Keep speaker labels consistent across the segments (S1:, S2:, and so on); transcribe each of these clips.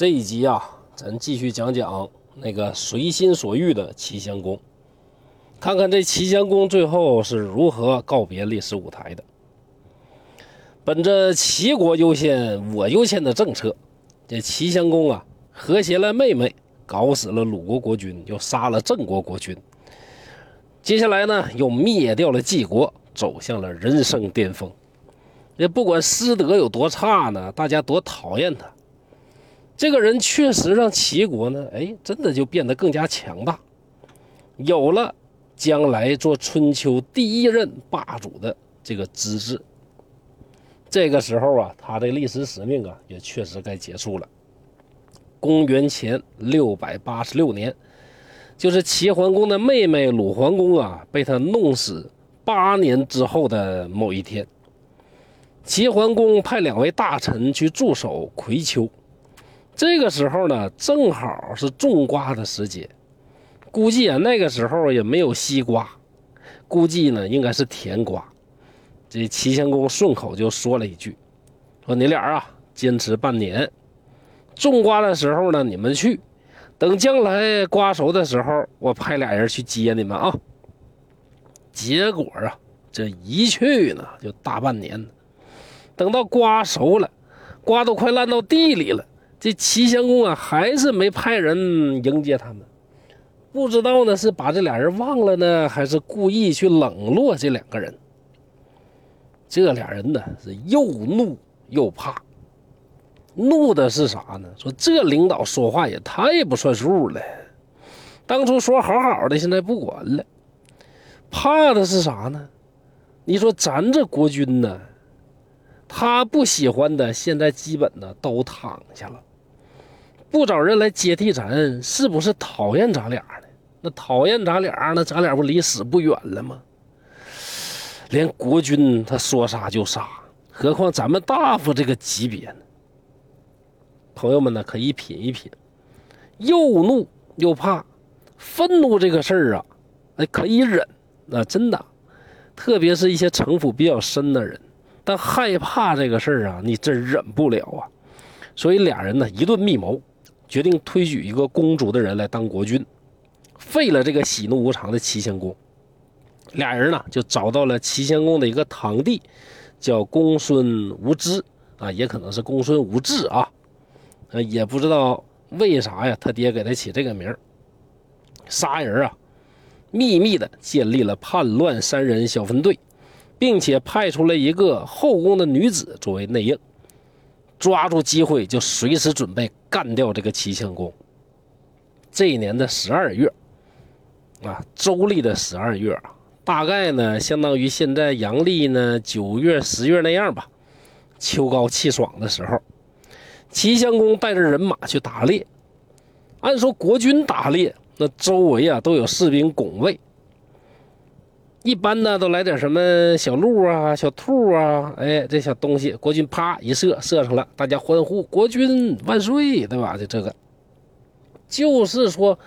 S1: 这一集啊，咱继续讲讲那个随心所欲的齐襄公，看看这齐襄公最后是如何告别历史舞台的。本着齐国优先、我优先的政策，这齐襄公啊，和谐了妹妹，搞死了鲁国国君，又杀了郑国国君。接下来呢，又灭掉了晋国，走向了人生巅峰。也不管师德有多差呢，大家多讨厌他。这个人确实让齐国呢，哎，真的就变得更加强大，有了将来做春秋第一任霸主的这个资质。这个时候啊，他的历史使命啊，也确实该结束了。公元前六百八十六年，就是齐桓公的妹妹鲁桓公啊，被他弄死八年之后的某一天，齐桓公派两位大臣去驻守葵丘。这个时候呢，正好是种瓜的时节，估计啊那个时候也没有西瓜，估计呢应该是甜瓜。这齐襄公顺口就说了一句：“说你俩啊，坚持半年，种瓜的时候呢你们去，等将来瓜熟的时候，我派俩人去接你们啊。”结果啊，这一去呢就大半年，等到瓜熟了，瓜都快烂到地里了。这齐襄公啊，还是没派人迎接他们，不知道呢是把这俩人忘了呢，还是故意去冷落这两个人。这俩人呢是又怒又怕，怒的是啥呢？说这领导说话也太不算数了，当初说好好的，现在不管了。怕的是啥呢？你说咱这国君呢，他不喜欢的，现在基本呢都躺下了。不找人来接替咱，是不是讨厌咱俩呢？那讨厌咱俩，那咱俩不离死不远了吗？连国君他说杀就杀，何况咱们大夫这个级别呢？朋友们呢，可以品一品，又怒又怕，愤怒这个事儿啊，哎，可以忍，那真的，特别是一些城府比较深的人，但害怕这个事儿啊，你真忍不了啊。所以俩人呢，一顿密谋。决定推举一个公主的人来当国君，废了这个喜怒无常的齐襄公。俩人呢就找到了齐襄公的一个堂弟，叫公孙无知啊，也可能是公孙无志啊，呃，也不知道为啥呀，他爹给他起这个名儿仨人啊，秘密的建立了叛乱三人小分队，并且派出了一个后宫的女子作为内应。抓住机会就随时准备干掉这个齐襄公。这一年的十二月，啊，周历的十二月，大概呢相当于现在阳历呢九月、十月那样吧。秋高气爽的时候，齐襄公带着人马去打猎。按说国军打猎，那周围啊都有士兵拱卫。一般呢，都来点什么小鹿啊、小兔啊，哎，这小东西，国军啪一射，射上了，大家欢呼，国军万岁，对吧？就这个，就是说，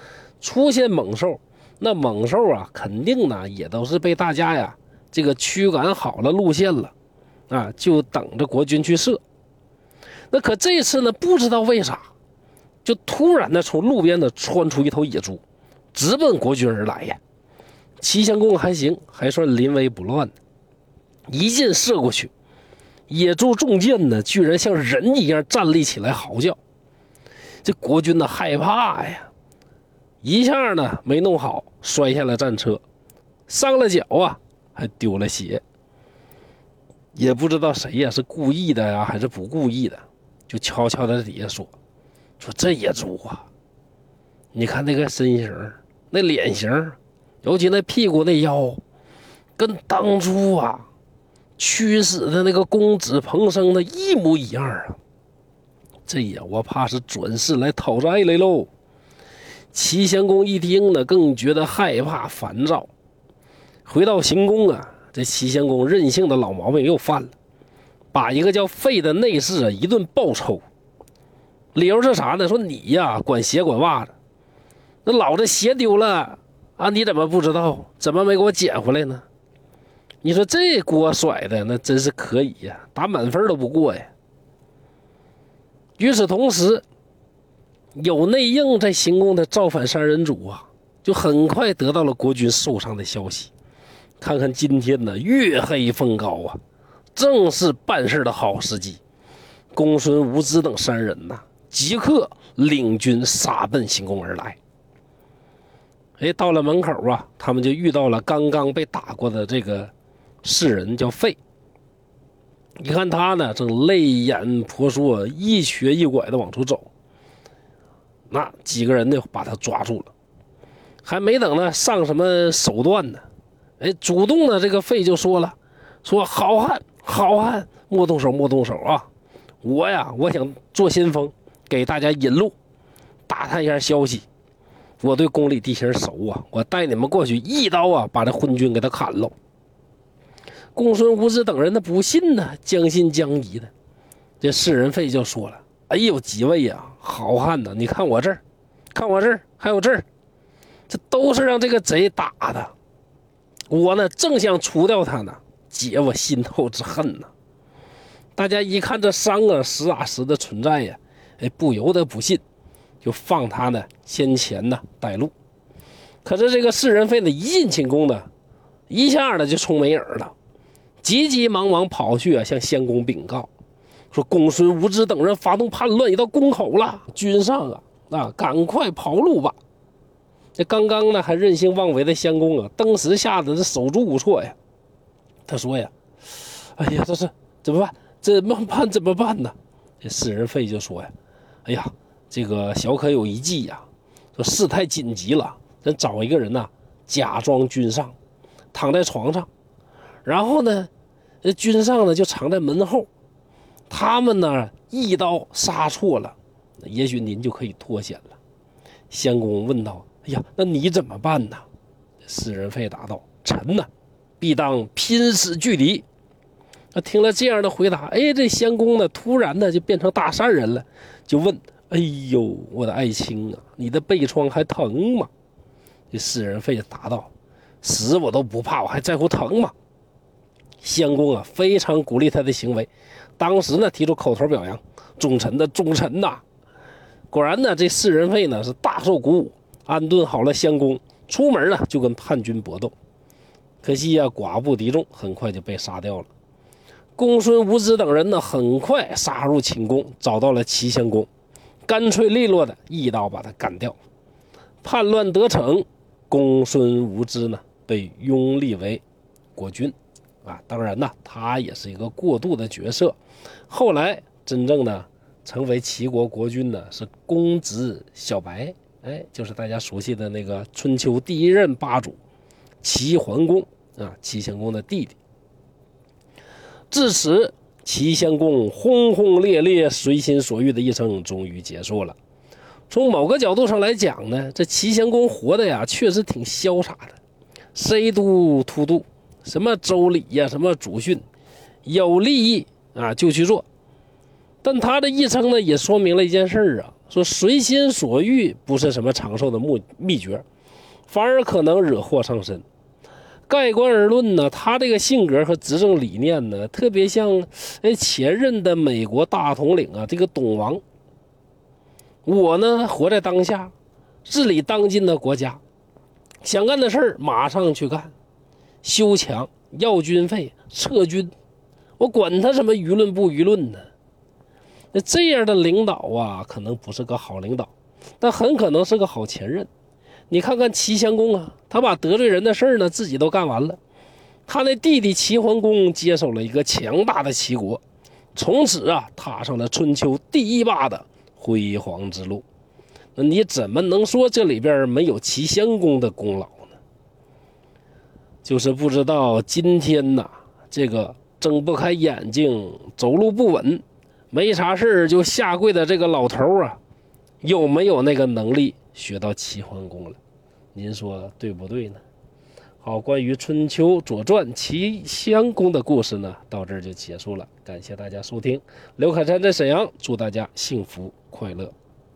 S1: 出现猛兽，那猛兽啊，肯定呢也都是被大家呀这个驱赶好了路线了，啊，就等着国军去射。那可这次呢，不知道为啥，就突然的从路边呢窜出一头野猪，直奔国军而来呀。齐襄公还行，还算临危不乱一箭射过去，野猪中箭呢，居然像人一样站立起来嚎叫。这国君呢害怕呀，一下呢没弄好，摔下了战车，伤了脚啊，还丢了鞋。也不知道谁呀，是故意的呀，还是不故意的，就悄悄在底下说：“说这野猪啊，你看那个身形，那脸型。”尤其那屁股那腰，跟当初啊驱使的那个公子彭生的一模一样啊！这呀，我怕是转世来讨债来喽。齐襄公一听呢，更觉得害怕烦躁。回到行宫啊，这齐襄公任性的老毛病又犯了，把一个叫费的内侍啊一顿暴抽。理由是啥呢？说你呀管鞋管袜子，那老子鞋丢了。啊！你怎么不知道？怎么没给我捡回来呢？你说这锅甩的那真是可以呀，打满分都不过呀。与此同时，有内应在行宫的造反三人组啊，就很快得到了国军受伤的消息。看看今天呢，月黑风高啊，正是办事的好时机。公孙无知等三人呐，即刻领军杀奔行宫而来。哎，到了门口啊，他们就遇到了刚刚被打过的这个士人，叫费。你看他呢，正泪眼婆娑，一瘸一拐的往出走。那几个人呢，把他抓住了，还没等呢上什么手段呢。哎，主动的这个费就说了：“说好汉，好汉，莫动手，莫动手啊！我呀，我想做先锋，给大家引路，打探一下消息。我对宫里地形熟啊，我带你们过去，一刀啊，把这昏君给他砍了。”公孙无知等人呢不信呢，将信将疑的。这世人费就说了：“哎呦，几位呀，好汉呐，你看我这儿，看我这儿，还有这儿，这都是让这个贼打的。”我呢，正想除掉他呢，解我心头之恨呢。大家一看这伤啊，实打实的存在呀，哎，不由得不信，就放他呢先前呢带路。可是这个世人费呢，一进寝宫呢，一下子就冲没影了，急急忙忙跑去啊，向仙公禀告，说公孙无知等人发动叛乱，已到宫口了，君上啊，啊，赶快跑路吧。这刚刚呢还任性妄为的仙公啊，当时吓得是手足无措呀。他说呀：“哎呀，这是怎么办？怎么办？怎么办呢？”这世人费就说呀：“哎呀，这个小可有一计呀，说事态紧急了，咱找一个人呐，假装君上，躺在床上，然后呢，这君上呢就藏在门后，他们呢一刀杀错了，也许您就可以脱险了。”相公问道。哎呀，那你怎么办呢？施人费答道：“臣呢，必当拼死拒敌。”那听了这样的回答，哎，这仙公呢，突然呢就变成大善人了，就问：“哎呦，我的爱卿啊，你的背疮还疼吗？”这施人费答道：“死我都不怕，我还在乎疼吗？”相公啊，非常鼓励他的行为，当时呢提出口头表扬：“忠臣的忠臣呐！”果然呢，这施人费呢是大受鼓舞。安顿好了相公，出门呢就跟叛军搏斗，可惜呀寡不敌众，很快就被杀掉了。公孙无知等人呢很快杀入寝宫，找到了齐襄公，干脆利落的一刀把他干掉。叛乱得逞，公孙无知呢被拥立为国君，啊，当然呢他也是一个过渡的角色。后来真正的成为齐国国君呢是公子小白。哎，就是大家熟悉的那个春秋第一任霸主齐桓公啊，齐襄公的弟弟。至此，齐襄公轰轰烈烈、随心所欲的一生终于结束了。从某个角度上来讲呢，这齐襄公活的呀，确实挺潇洒的，say do to do，什么周礼呀，什么祖训，有利益啊就去做。但他的一生呢，也说明了一件事儿啊。说随心所欲不是什么长寿的秘秘诀，反而可能惹祸上身。盖棺而论呢，他这个性格和执政理念呢，特别像哎前任的美国大统领啊，这个董王。我呢活在当下，治理当今的国家，想干的事儿马上去干，修墙、要军费、撤军，我管他什么舆论不舆论呢？那这样的领导啊，可能不是个好领导，但很可能是个好前任。你看看齐襄公啊，他把得罪人的事儿呢自己都干完了，他那弟弟齐桓公接手了一个强大的齐国，从此啊踏上了春秋第一霸的辉煌之路。那你怎么能说这里边没有齐襄公的功劳呢？就是不知道今天呐，这个睁不开眼睛、走路不稳。没啥事就下跪的这个老头啊，有没有那个能力学到齐桓公了？您说对不对呢？好，关于春秋左传齐襄公的故事呢，到这儿就结束了。感谢大家收听，刘凯山在沈阳，祝大家幸福快乐。